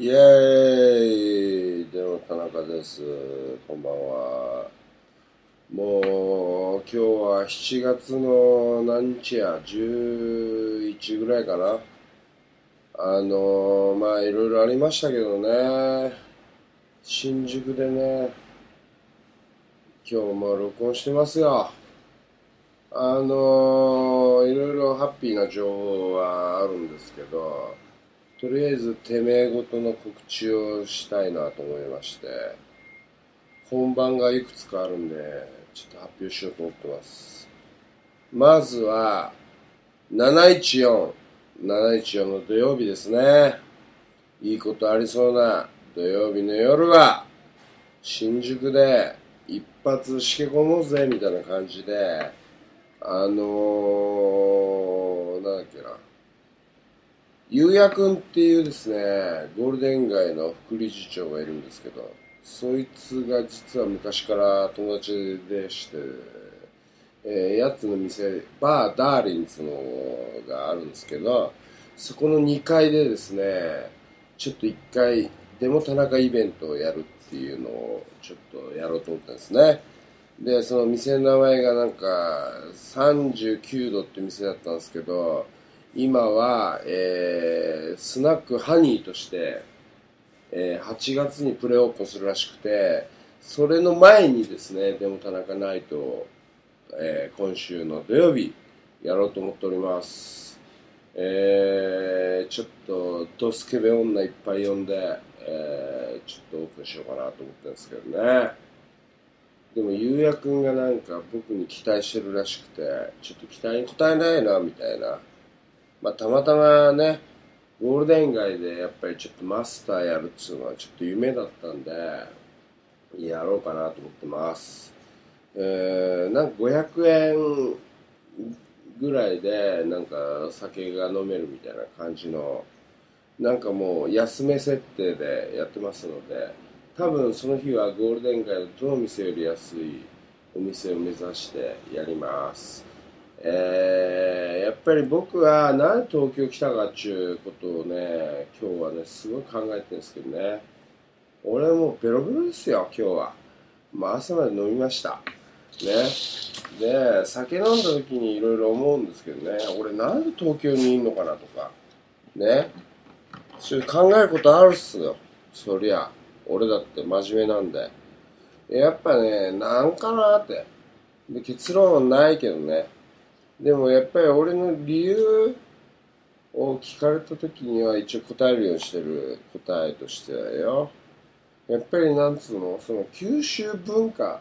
イエーイでも田中です。こんばんは。もう、今日は7月の何日や、11ぐらいかな。あのまあいろいろありましたけどね。新宿でね、今日も録音してますよ。あのいろいろハッピーな情報はあるんですけど、とりあえずてめえごとの告知をしたいなと思いまして、本番がいくつかあるんで、ちょっと発表しようと思ってます。まずは、714、714の土曜日ですね。いいことありそうな土曜日の夜は、新宿で一発しけ込もうぜみたいな感じで、あのー、なんだっけな。ゆうやくんっていうですね、ゴールデン街の副理事長がいるんですけど、そいつが実は昔から友達でして、えー、やつの店、バーダーリンズのがあるんですけど、そこの2階でですね、ちょっと1回、デモ田中イベントをやるっていうのをちょっとやろうと思ったんですね。で、その店の名前がなんか、39度って店だったんですけど、今は、えー、スナックハニーとして、えー、8月にプレオープンするらしくて、それの前にですね、デモ田中ナイトを、えー、今週の土曜日、やろうと思っております。えー、ちょっと、ドスケベ女いっぱい呼んで、えー、ちょっとオープンしようかなと思ってるんですけどね。でも、ゆうやくんがなんか僕に期待してるらしくて、ちょっと期待に応えないな、みたいな。まあ、たまたまね、ゴールデン街でやっぱりちょっとマスターやるっつうのはちょっと夢だったんで、やろうかなと思ってます。えー、なんか500円ぐらいで、なんか酒が飲めるみたいな感じの、なんかもう安め設定でやってますので、多分その日はゴールデン街のどの店より安いお店を目指してやります。えー、やっぱり僕はなんで東京来たかっていうことをね、今日はね、すごい考えてるんですけどね。俺もうベロベロですよ、今日は。まあ朝まで飲みました。ね。で、酒飲んだ時にいろいろ思うんですけどね、俺なんで東京にいんのかなとか、ね。そういう考えることあるっすよ。そりゃ。俺だって真面目なんで。やっぱね、なんかなって。で結論はないけどね。でもやっぱり俺の理由を聞かれた時には一応答えるようにしてる答えとしてはよ。やっぱりなんつうの、その九州文化、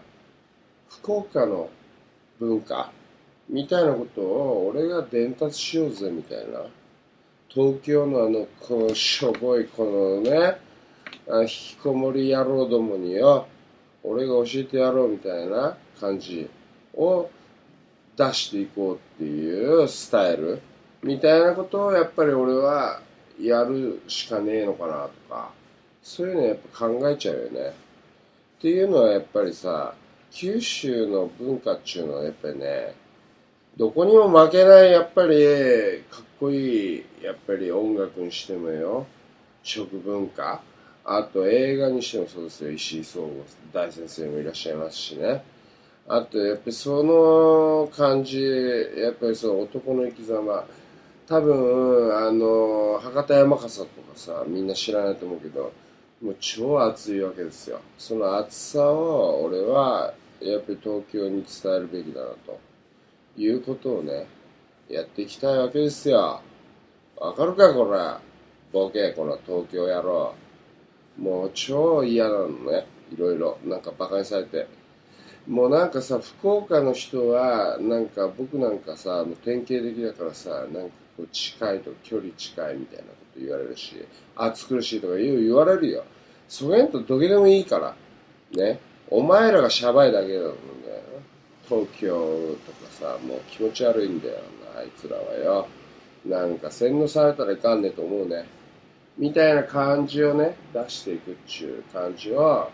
福岡の文化みたいなことを俺が伝達しようぜみたいな。東京のあの、このしょぼいこのね、あ引きこもり野郎どもによ、俺が教えてやろうみたいな感じを出していこうっていうスタイルみたいなことをやっぱり俺はやるしかねえのかなとかそういうのやっぱ考えちゃうよね。っていうのはやっぱりさ九州の文化っていうのはやっぱりねどこにも負けないやっぱりかっこいいやっぱり音楽にしてもよ食文化。あと映画にしてもそうですよ。石井壮吾大先生もいらっしゃいますしね。あと、やっぱりその感じ、やっぱりその男の生き様、多分、あの、博多山笠とかさ、みんな知らないと思うけど、もう超熱いわけですよ。その熱さを、俺は、やっぱり東京に伝えるべきだな、ということをね、やっていきたいわけですよ。わかるか、これ。ボケ、この東京野郎。もう超嫌なのね。いろいろ。なんか馬鹿にされて。もうなんかさ、福岡の人は、なんか僕なんかさ、もう典型的だからさ、なんかこう近いと距離近いみたいなこと言われるし、暑苦しいとか言う言われるよ。そげんとどけでもいいから。ね。お前らがシャバいだけなんだよ。東京とかさ、もう気持ち悪いんだよ。あいつらはよ。なんか洗脳されたらいかんねと思うね。みたいな感じをね、出していくっちゅう感じを、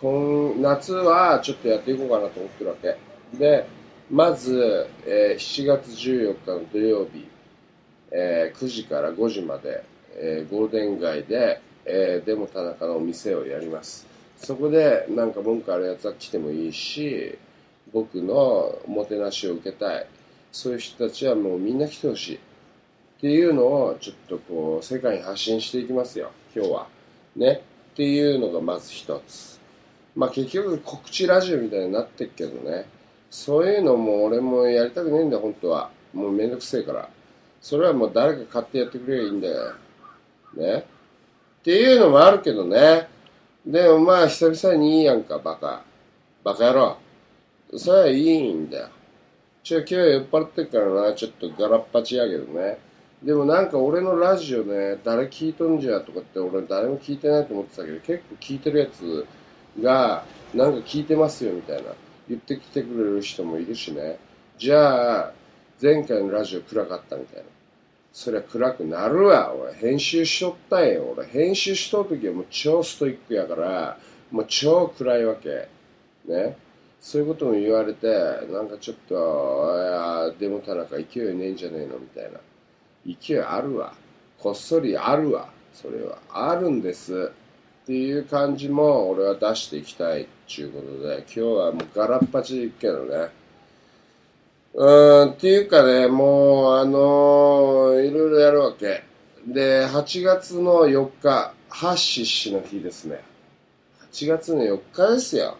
今夏はちょっとやっていこうかなと思ってるわけ。で、まず、えー7月14日の土曜日、えー9時から5時まで、えーゴールデン街で、えー、でも田中のお店をやります。そこでなんか文句あるやつは来てもいいし僕のおもてなしを受けたい。そういう人たちはもうみんな来てほしい。っていうのをちょっとこう世界に発信していきますよ。今日は。ね。っていうのがまず一つ。まあ結局告知ラジオみたいになってっけどね。そういうのも俺もやりたくねえんだよ本当は。もうめんどくせえから。それはもう誰か買ってやってくれりゃいいんだよ。ね。っていうのもあるけどね。でもまあ久々にいいやんかバカ。バカ野郎。それはいいんだよ。ちょ今日酔っ払ってるからなちょっとガラッパチやけどね。でもなんか俺のラジオね誰聞いとんじゃとかって俺誰も聞いてないと思ってたけど結構聞いてるやつがなんか聞いてますよみたいな。言ってきてくれる人もいるしね。じゃあ前回のラジオ暗かったみたいな。そりゃ暗くなるわ。俺編集しとったんよ。俺編集しとる時はもう超ストイックやからもう超暗いわけ。ね。そういうことも言われてなんかちょっといやでも田中勢いねえんじゃねえのみたいな。勢いあるわ。こっそりあるわ。それは。あるんです。っていう感じも俺は出していきたいっていうことで今日はもうガラッパチでいくけどね。うんっていうかねもうあのー、いろいろやるわけ。で8月の4日ハッシッシの日ですね。8月の4日ですよ。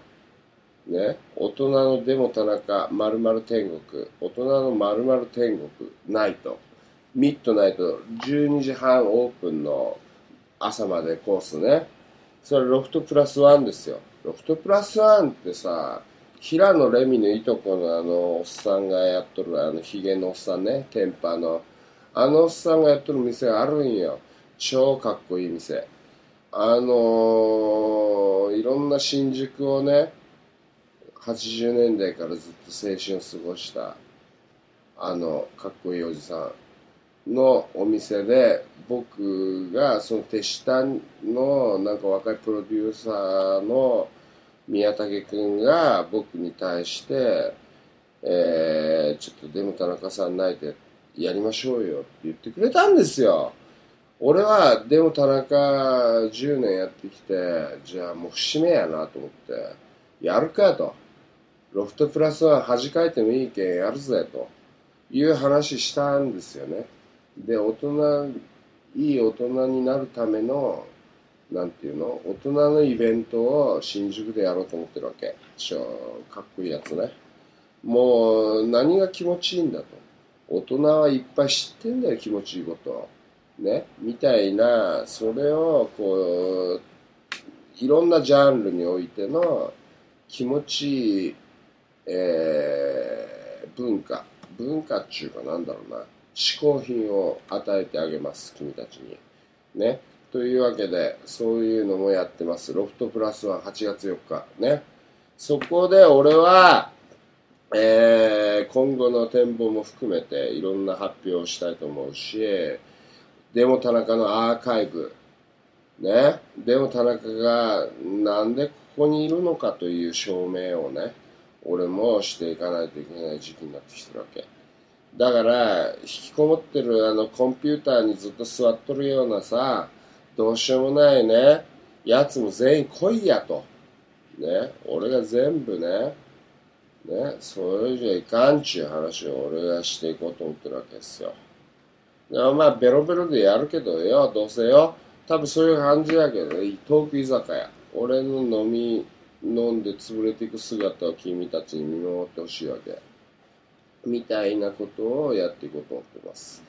ね、大人のデモ田中まる天国。大人のまる天国ナイト。ミッドナイト12時半オープンの朝までコースね。それロフトプラスワンですよ。ロフトプラスワンってさ平野レミのいとこのあのおっさんがやっとるあのヒゲのおっさんね。テンパの。あのおっさんがやっとる店があるんよ。超かっこいい店。あのー、いろんな新宿をね80年代からずっと青春を過ごしたあのかっこいいおじさん。のお店で僕がその手下のなんか若いプロデューサーの宮武君が僕に対して、えー、ちょっとでも田中さん泣いてやりましょうよって言ってくれたんですよ。俺はでも田中10年やってきてじゃあもう節目やなと思ってやるかとロフトプラスは恥かいてもいいけんやるぜという話したんですよね。で、大人、いい大人になるための、なんていうの？大人のイベントを新宿でやろうと思ってるわけ。超かっこいいやつね。もう何が気持ちいいんだと。大人はいっぱい知ってんだよ、気持ちいいこと。ね？みたいな、それをこう、いろんなジャンルにおいての気持ちいいえー、文化文化っていうかなんだろうな嗜好品を与えてあげます君たちに。ね。というわけでそういうのもやってます。ロフトプラスは8月4日。ね。そこで俺はえー、今後の展望も含めていろんな発表をしたいと思うしでも田中のアーカイブ。ね。でも田中がなんでここにいるのかという証明をね俺もしていかないといけない時期になってきてるわけ。だから引きこもってるあのコンピューターにずっと座っとるようなさどうしようもないね。やつも全員来いやと。ね。俺が全部ね。ね。それじゃいかんちゅう話を俺がしていこうと思ってるわけですよ。まあベロベロでやるけどよどうせよ。多分そういう感じやけどね。トーク居酒屋。俺の飲み飲んで潰れていく姿を君たちに見守ってほしいわけ。みたいなことをやっていこうと思ってます。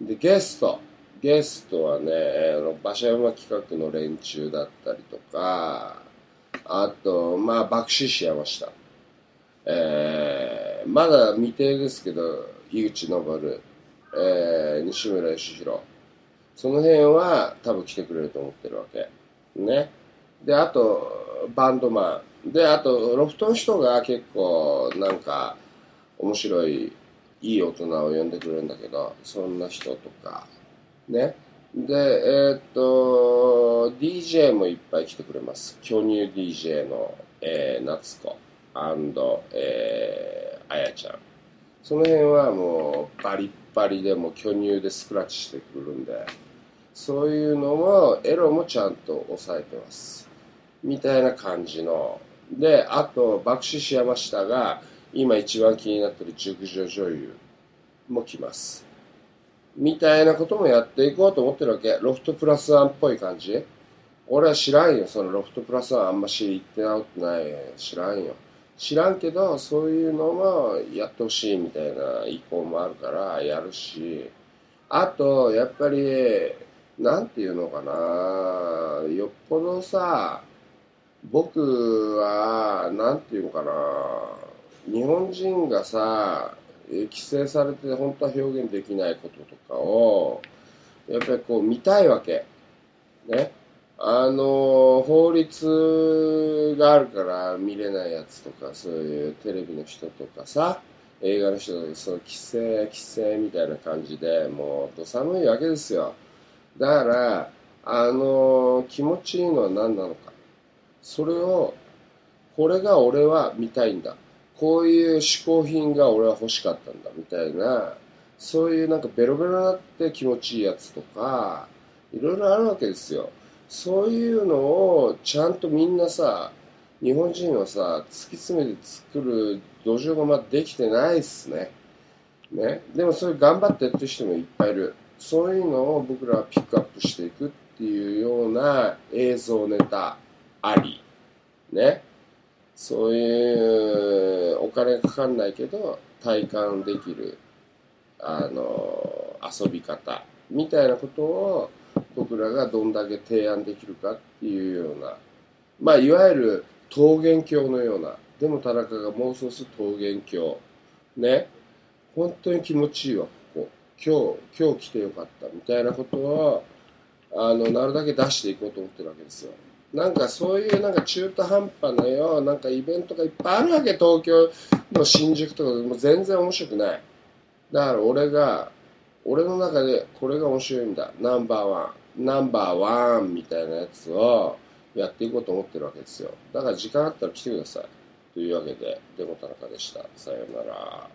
で、ゲスト。ゲストはね、あの馬車馬企画の連中だったりとか、あと、まあ、爆死しやました。えー、まだ未定ですけど、井口昇、えー、西村義弘。その辺は多分来てくれると思ってるわけ。ね。で、あと、バンドマン。で、あと、ロフトの人が結構、なんか、面白い、いい大人を呼んでくれるんだけど、そんな人とか、ね。で、えー、っと、DJ もいっぱい来てくれます。巨乳 DJ の、えー、夏子えー、あやちゃん。その辺はもう、バリッバリでも巨乳でスクラッチしてくるんで、そういうのもエロもちゃんと抑えてますみたいな感じのであと爆死し山下が今一番気になってる熟女女優も来ます。みたいなこともやっていこうと思ってるわけ。ロフトプラスワンっぽい感じ？俺は知らんよ。そのロフトプラスワンあんまし言ってなってない。知らんよ。知らんけどそういうのもやってほしいみたいな意向もあるからやるし。あとやっぱりなんていうのかな。よっぽどさ僕はなんていうのかな。日本人がさ規制されて本当は表現できないこととかをやっぱりこう見たいわけ。ね。あの法律があるから見れないやつとかそういうテレビの人とかさ映画の人とかそう規制規制みたいな感じでもうど寒いわけですよ。だからあの気持ちいいのは何なのか。それをこれが俺は見たいんだ。こういう嗜好品が俺は欲しかったんだみたいなそういうなんかベロベロになって気持ちいいやつとかいろいろあるわけですよ。そういうのをちゃんとみんなさ日本人はさ突き詰めて作る土壌がまだできてないっすね。ね。でもそれ頑張ってやってる人もいっぱいいる。そういうのを僕らはピックアップしていくっていうような映像ネタあり。ね。そういうお金かかんないけど体感できるあの遊び方みたいなことを僕らがどんだけ提案できるかっていうような。まあいわゆる桃源郷のような。でも田中が妄想する桃源郷。ね。本当に気持ちいいわここ。今日今日来てよかった。みたいなことをあのなるだけ出していこうと思ってるわけですよ。なんかそういうなんか中途半端なよなんかイベントがいっぱいあるわけ東京の新宿とかでも全然面白くない。だから俺が俺の中でこれが面白いんだ。ナンバーワン。ナンバーワンみたいなやつをやっていこうと思ってるわけですよ。だから時間あったら来てください。というわけでデモ田中でした。さようなら。